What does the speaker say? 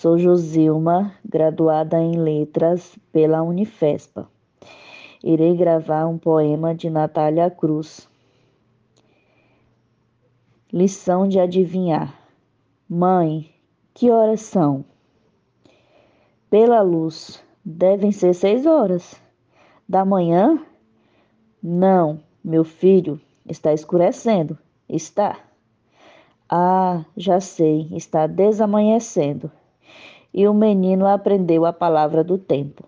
Sou Josilma, graduada em Letras pela Unifespa. Irei gravar um poema de Natália Cruz. Lição de adivinhar. Mãe, que horas são? Pela luz, devem ser seis horas. Da manhã? Não, meu filho, está escurecendo. Está. Ah, já sei, está desamanhecendo. E o menino aprendeu a palavra do tempo.